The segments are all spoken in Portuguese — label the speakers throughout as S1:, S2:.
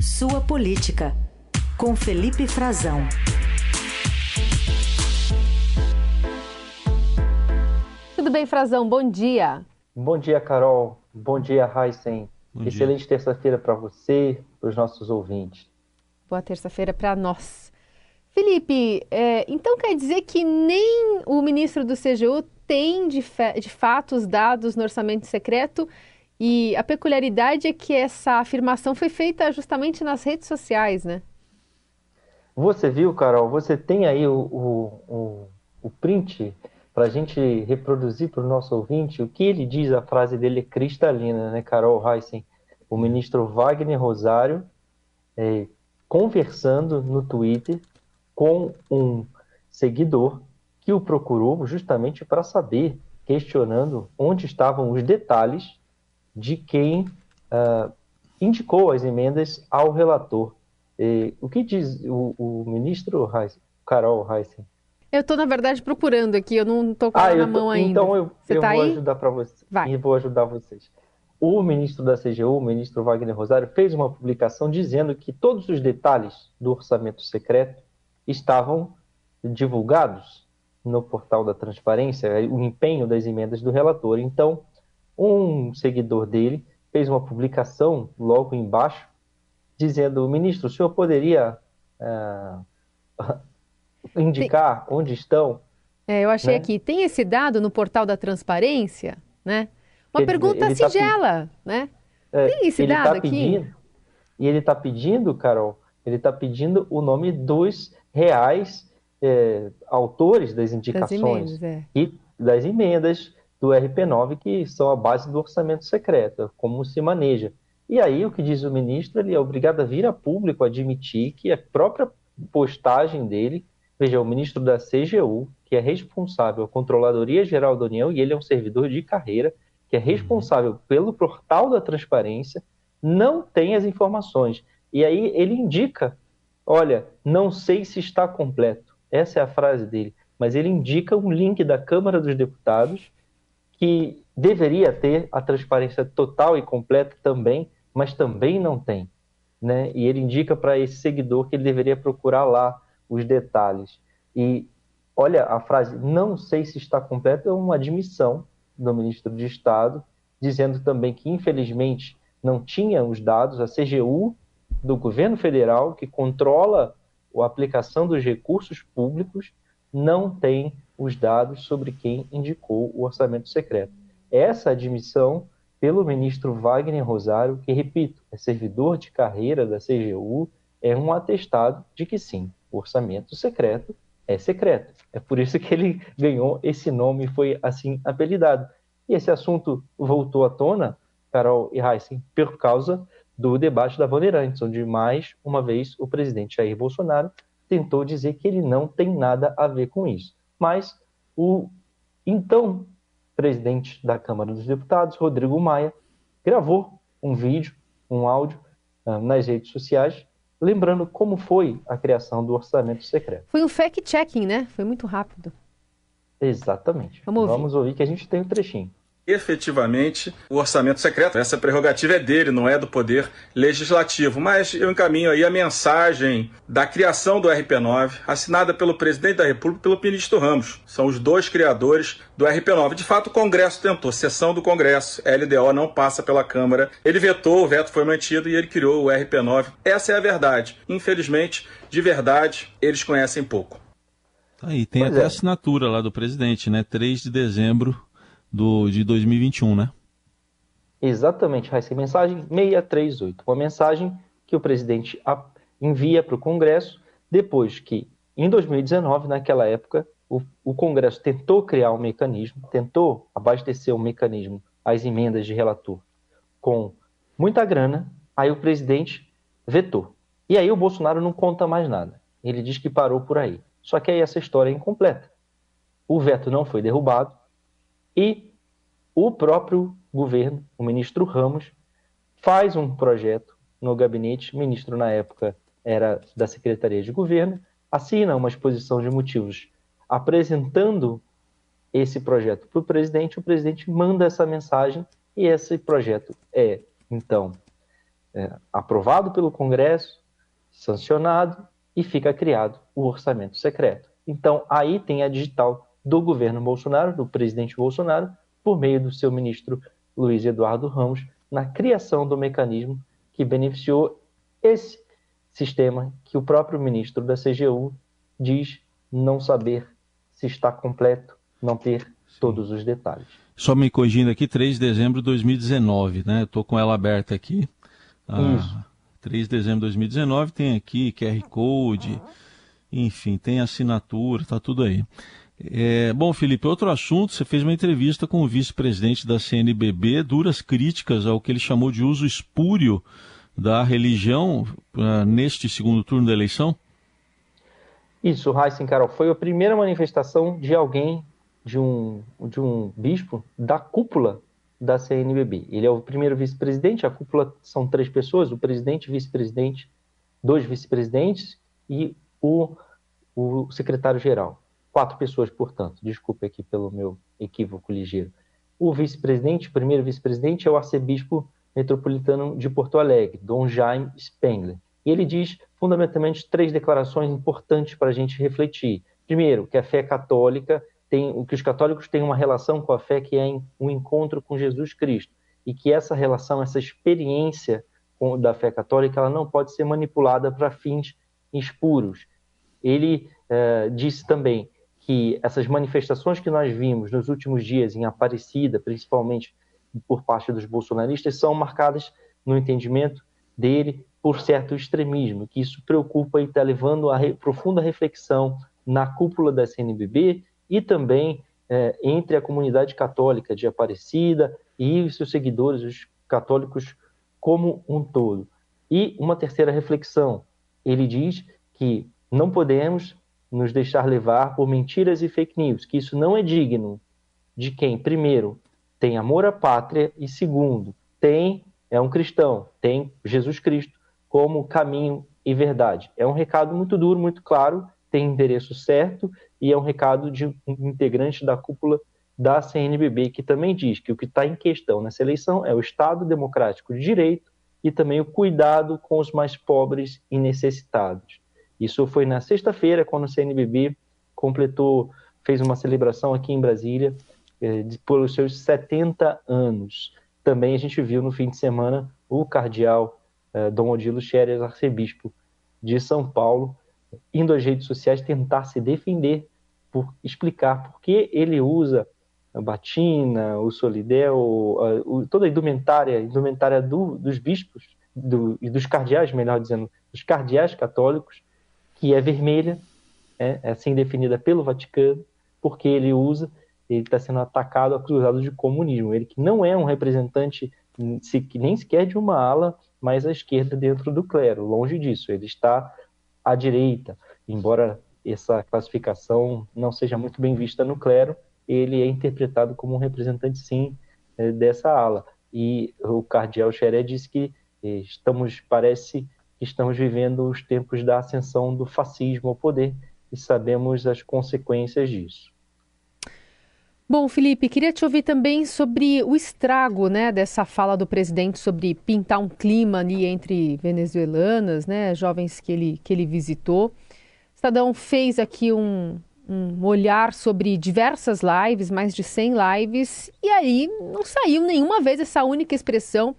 S1: Sua Política, com Felipe Frazão.
S2: Tudo bem, Frazão? Bom dia.
S3: Bom dia, Carol. Bom dia, Heisen. Excelente terça-feira para você, para os nossos ouvintes.
S2: Boa terça-feira para nós. Felipe, é, então quer dizer que nem o ministro do CGU tem de, de fato os dados no orçamento secreto e a peculiaridade é que essa afirmação foi feita justamente nas redes sociais, né?
S3: Você viu, Carol? Você tem aí o, o, o, o print para a gente reproduzir para o nosso ouvinte o que ele diz, a frase dele é cristalina, né, Carol Heissen? O ministro Wagner Rosário é, conversando no Twitter com um seguidor que o procurou justamente para saber, questionando onde estavam os detalhes de quem uh, indicou as emendas ao relator. E, o que diz o, o ministro Heisen, Carol Heissen?
S2: Eu estou, na verdade, procurando aqui, eu não estou com ah, na mão ainda.
S3: Então eu, eu tá vou aí? ajudar para vocês.
S2: Vai.
S3: E vou ajudar vocês. O ministro da CGU, o ministro Wagner Rosário, fez uma publicação dizendo que todos os detalhes do orçamento secreto estavam divulgados no portal da transparência, o empenho das emendas do relator. Então, um seguidor dele fez uma publicação logo embaixo dizendo: ministro, o senhor poderia uh, indicar tem... onde estão?
S2: É, eu achei né? aqui. Tem esse dado no portal da transparência, né? Uma ele, pergunta ele tá singela, tá, né? É, tem esse dado tá
S3: aqui? Pedindo, e ele está pedindo, Carol, ele está pedindo o nome dos reais é, autores das indicações das emendas, é. e das emendas do RP9, que são a base do orçamento secreto, como se maneja. E aí, o que diz o ministro, ele é obrigado a vir a público admitir que a própria postagem dele, veja, o ministro da CGU, que é responsável, a Controladoria Geral da União, e ele é um servidor de carreira, que é responsável pelo portal da transparência, não tem as informações. E aí ele indica, olha, não sei se está completo. Essa é a frase dele. Mas ele indica um link da Câmara dos Deputados que deveria ter a transparência total e completa também, mas também não tem. Né? E ele indica para esse seguidor que ele deveria procurar lá os detalhes. E olha, a frase não sei se está completa é uma admissão do ministro de Estado, dizendo também que, infelizmente, não tinha os dados, a CGU do governo federal, que controla a aplicação dos recursos públicos, não tem os dados sobre quem indicou o orçamento secreto. Essa admissão pelo ministro Wagner Rosário, que, repito, é servidor de carreira da CGU, é um atestado de que sim, o orçamento secreto é secreto. É por isso que ele ganhou esse nome e foi assim apelidado. E esse assunto voltou à tona, Carol e Heisen, por causa do debate da Bandeirantes, onde mais uma vez o presidente Jair Bolsonaro tentou dizer que ele não tem nada a ver com isso mas o então presidente da Câmara dos Deputados, Rodrigo Maia, gravou um vídeo, um áudio uh, nas redes sociais, lembrando como foi a criação do orçamento secreto.
S2: Foi um fact-checking, né? Foi muito rápido.
S3: Exatamente. Vamos ouvir. Vamos ouvir que a gente tem um trechinho
S4: efetivamente o orçamento secreto. Essa prerrogativa é dele, não é do poder legislativo. Mas eu encaminho aí a mensagem da criação do RP9, assinada pelo presidente da República e pelo ministro Ramos. São os dois criadores do RP9. De fato, o Congresso tentou, sessão do Congresso, LDO não passa pela Câmara. Ele vetou, o veto foi mantido e ele criou o RP9. Essa é a verdade. Infelizmente, de verdade, eles conhecem pouco.
S5: Aí, tem pois até é. assinatura lá do presidente, né? 3 de dezembro do, de 2021, né?
S3: Exatamente, Raíssa. Mensagem 638. Uma mensagem que o presidente envia para o Congresso depois que, em 2019, naquela época, o, o Congresso tentou criar um mecanismo, tentou abastecer um mecanismo, as emendas de relator, com muita grana, aí o presidente vetou. E aí o Bolsonaro não conta mais nada. Ele diz que parou por aí. Só que aí essa história é incompleta. O veto não foi derrubado, e o próprio governo, o ministro Ramos, faz um projeto no gabinete, o ministro na época era da Secretaria de Governo, assina uma exposição de motivos apresentando esse projeto para o presidente, o presidente manda essa mensagem e esse projeto é, então, é, aprovado pelo Congresso, sancionado e fica criado o orçamento secreto. Então, aí tem a digital do governo Bolsonaro, do presidente Bolsonaro, por meio do seu ministro Luiz Eduardo Ramos, na criação do mecanismo que beneficiou esse sistema que o próprio ministro da CGU diz não saber se está completo, não ter Sim. todos os detalhes.
S5: Só me corrigindo aqui, 3 de dezembro de 2019, né? Estou com ela aberta aqui. Ah, Isso. 3 de dezembro de 2019 tem aqui QR Code, enfim, tem assinatura, tá tudo aí. É, bom, Felipe, outro assunto, você fez uma entrevista com o vice-presidente da CNBB, duras críticas ao que ele chamou de uso espúrio da religião uh, neste segundo turno da eleição?
S3: Isso, Heisen Carol, foi a primeira manifestação de alguém, de um, de um bispo, da cúpula da CNBB. Ele é o primeiro vice-presidente, a cúpula são três pessoas, o presidente, vice-presidente, dois vice-presidentes e o, o secretário-geral. Quatro pessoas, portanto. Desculpe aqui pelo meu equívoco ligeiro. O vice-presidente, o primeiro vice-presidente, é o arcebispo metropolitano de Porto Alegre, Dom Jaime Spengler. E ele diz fundamentalmente três declarações importantes para a gente refletir. Primeiro, que a fé católica tem, que os católicos têm uma relação com a fé que é um encontro com Jesus Cristo e que essa relação, essa experiência da fé católica, ela não pode ser manipulada para fins espuros. Ele eh, disse também que essas manifestações que nós vimos nos últimos dias em Aparecida, principalmente por parte dos bolsonaristas, são marcadas no entendimento dele por certo extremismo, que isso preocupa e está levando a re, profunda reflexão na cúpula da CNBB e também é, entre a comunidade católica de Aparecida e seus seguidores, os católicos como um todo. E uma terceira reflexão, ele diz que não podemos nos deixar levar por mentiras e fake news, que isso não é digno de quem, primeiro, tem amor à pátria e segundo, tem é um cristão, tem Jesus Cristo como caminho e verdade. É um recado muito duro, muito claro, tem endereço certo e é um recado de um integrante da cúpula da CNBB que também diz que o que está em questão nessa eleição é o Estado democrático de direito e também o cuidado com os mais pobres e necessitados. Isso foi na sexta-feira, quando o CNBB completou, fez uma celebração aqui em Brasília eh, pelos seus 70 anos. Também a gente viu no fim de semana o cardeal eh, Dom Odilo Scherer, arcebispo de São Paulo, indo às redes sociais tentar se defender, por explicar por que ele usa a batina, o solidel, o, toda a indumentária, indumentária do, dos bispos do, e dos cardeais, melhor dizendo, dos cardeais católicos, que é vermelha, é, é assim definida pelo Vaticano, porque ele usa, ele está sendo atacado, acusado de comunismo. Ele que não é um representante nem sequer de uma ala mais à esquerda dentro do clero, longe disso. Ele está à direita, embora essa classificação não seja muito bem vista no clero, ele é interpretado como um representante, sim, é, dessa ala. E o cardeal Xeré disse que eh, estamos, parece estamos vivendo os tempos da ascensão do fascismo ao poder e sabemos as consequências disso.
S2: Bom, Felipe, queria te ouvir também sobre o estrago né, dessa fala do presidente sobre pintar um clima ali entre venezuelanas, né, jovens que ele, que ele visitou. O Estadão fez aqui um, um olhar sobre diversas lives, mais de 100 lives, e aí não saiu nenhuma vez essa única expressão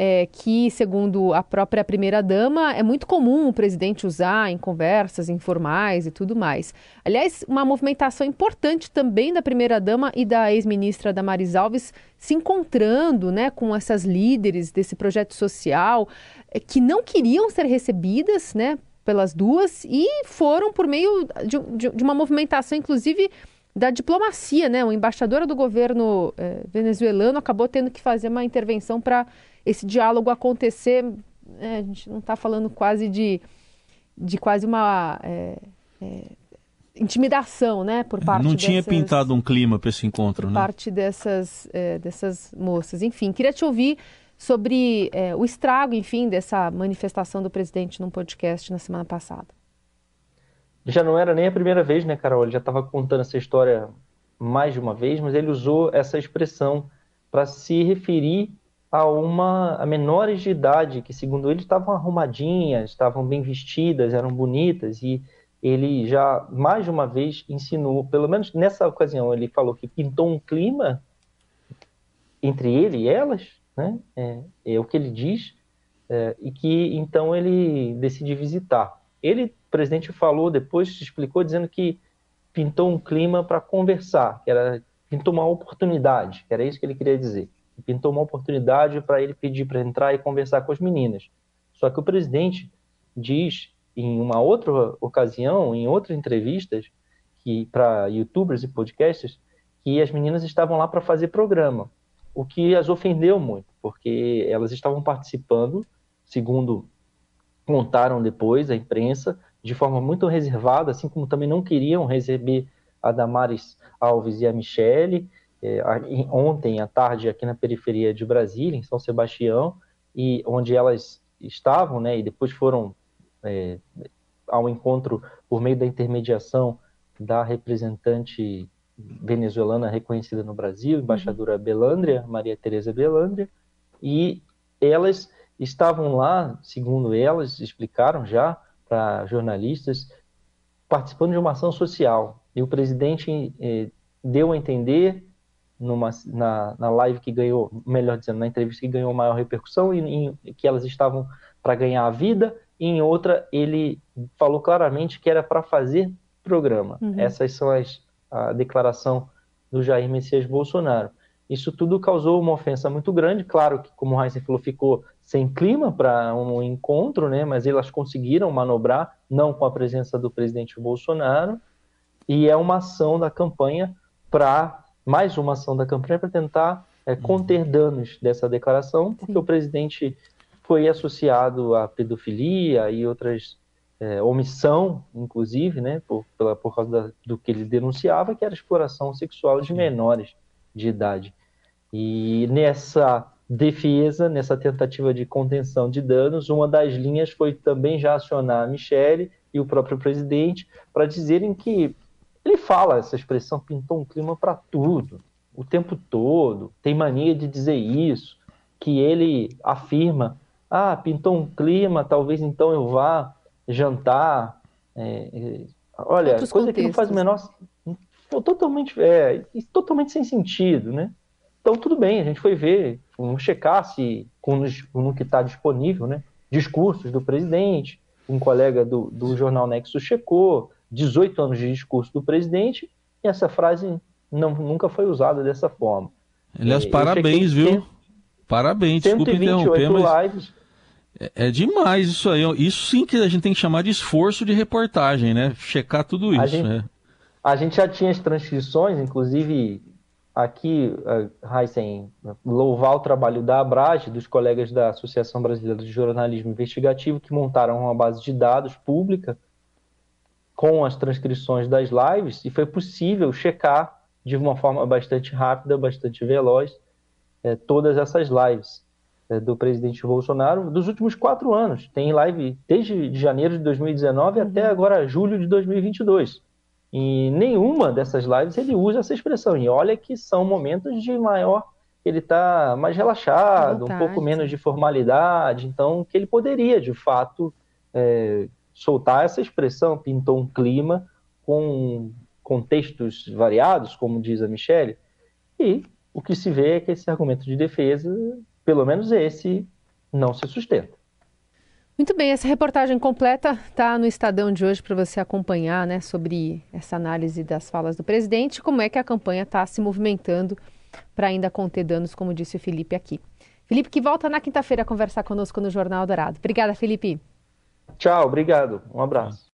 S2: é, que, segundo a própria primeira-dama, é muito comum o presidente usar em conversas informais e tudo mais. Aliás, uma movimentação importante também da primeira-dama e da ex-ministra Damaris Alves se encontrando né, com essas líderes desse projeto social é, que não queriam ser recebidas né, pelas duas e foram por meio de, de, de uma movimentação, inclusive da diplomacia, né? O embaixador do governo eh, venezuelano acabou tendo que fazer uma intervenção para esse diálogo acontecer. É, a gente não está falando quase de, de quase uma é, é, intimidação, né? Por parte
S5: não tinha dessas, pintado um clima para esse encontro,
S2: por
S5: né?
S2: Parte dessas é, dessas moças. Enfim, queria te ouvir sobre é, o estrago, enfim, dessa manifestação do presidente num podcast na semana passada
S3: já não era nem a primeira vez, né, Carol? Ele já estava contando essa história mais de uma vez, mas ele usou essa expressão para se referir a uma a menores de idade que, segundo ele, estavam arrumadinhas, estavam bem vestidas, eram bonitas e ele já mais de uma vez ensinou, pelo menos nessa ocasião, ele falou que pintou um clima entre ele e elas, né? É, é o que ele diz, é, e que então ele decide visitar. Ele, o presidente, falou depois, explicou dizendo que pintou um clima para conversar, que era pintou uma oportunidade, que era isso que ele queria dizer. Pintou uma oportunidade para ele pedir para entrar e conversar com as meninas. Só que o presidente diz em uma outra ocasião, em outras entrevistas, que para YouTubers e podcasters, que as meninas estavam lá para fazer programa, o que as ofendeu muito, porque elas estavam participando, segundo contaram depois a imprensa, de forma muito reservada, assim como também não queriam receber a Damares Alves e a Michele, é, ontem à tarde aqui na periferia de Brasília, em São Sebastião, e onde elas estavam, né, e depois foram é, ao encontro por meio da intermediação da representante venezuelana reconhecida no Brasil, embaixadora uhum. Belandria, Maria Tereza Belandria, e elas estavam lá, segundo elas explicaram já para jornalistas, participando de uma ação social. E o presidente eh, deu a entender numa, na, na live que ganhou, melhor dizendo, na entrevista que ganhou maior repercussão, e, em, que elas estavam para ganhar a vida e em outra ele falou claramente que era para fazer programa. Uhum. Essas são as a declaração do Jair Messias Bolsonaro. Isso tudo causou uma ofensa muito grande, claro que, como o Heisen falou, ficou sem clima para um encontro, né? mas elas conseguiram manobrar, não com a presença do presidente Bolsonaro, e é uma ação da campanha para, mais uma ação da campanha para tentar é, conter danos dessa declaração, porque Sim. o presidente foi associado à pedofilia e outras é, omissão, inclusive, né, por, pela, por causa da, do que ele denunciava, que era exploração sexual de menores de idade. E nessa defesa, nessa tentativa de contenção de danos, uma das linhas foi também já acionar a Michele e o próprio presidente para dizerem que ele fala essa expressão pintou um clima para tudo, o tempo todo, tem mania de dizer isso, que ele afirma ah, pintou um clima, talvez então eu vá jantar. É, é, olha, Outros coisa contextos. que não faz o menor. Totalmente, é, totalmente sem sentido, né? Então, tudo bem, a gente foi ver, vamos checar se, com, no que está disponível, né? Discursos do presidente, um colega do, do jornal Nexo checou, 18 anos de discurso do presidente, e essa frase não, nunca foi usada dessa forma.
S5: Aliás, é, parabéns, viu? Parabéns, desculpe interromper, mas... lives, é, é, demais isso aí. Isso sim que a gente tem que chamar de esforço de reportagem, né? Checar tudo isso,
S3: a gente,
S5: né?
S3: A gente já tinha as transcrições, inclusive aqui, Heisen, louvar o trabalho da Abrage, dos colegas da Associação Brasileira de Jornalismo Investigativo, que montaram uma base de dados pública com as transcrições das lives, e foi possível checar de uma forma bastante rápida, bastante veloz, é, todas essas lives. É, do presidente Bolsonaro dos últimos quatro anos. Tem live desde janeiro de 2019 até uhum. agora julho de 2022. E nenhuma dessas lives ele usa essa expressão. E olha que são momentos de maior. Ele está mais relaxado, um pouco menos de formalidade. Então, que ele poderia, de fato, é, soltar essa expressão. Pintou um clima com contextos variados, como diz a Michelle. E o que se vê é que esse argumento de defesa pelo menos esse não se sustenta.
S2: Muito bem, essa reportagem completa está no Estadão de hoje para você acompanhar né, sobre essa análise das falas do presidente, como é que a campanha está se movimentando para ainda conter danos, como disse o Felipe aqui. Felipe, que volta na quinta-feira a conversar conosco no Jornal Dourado. Obrigada, Felipe.
S3: Tchau, obrigado. Um abraço.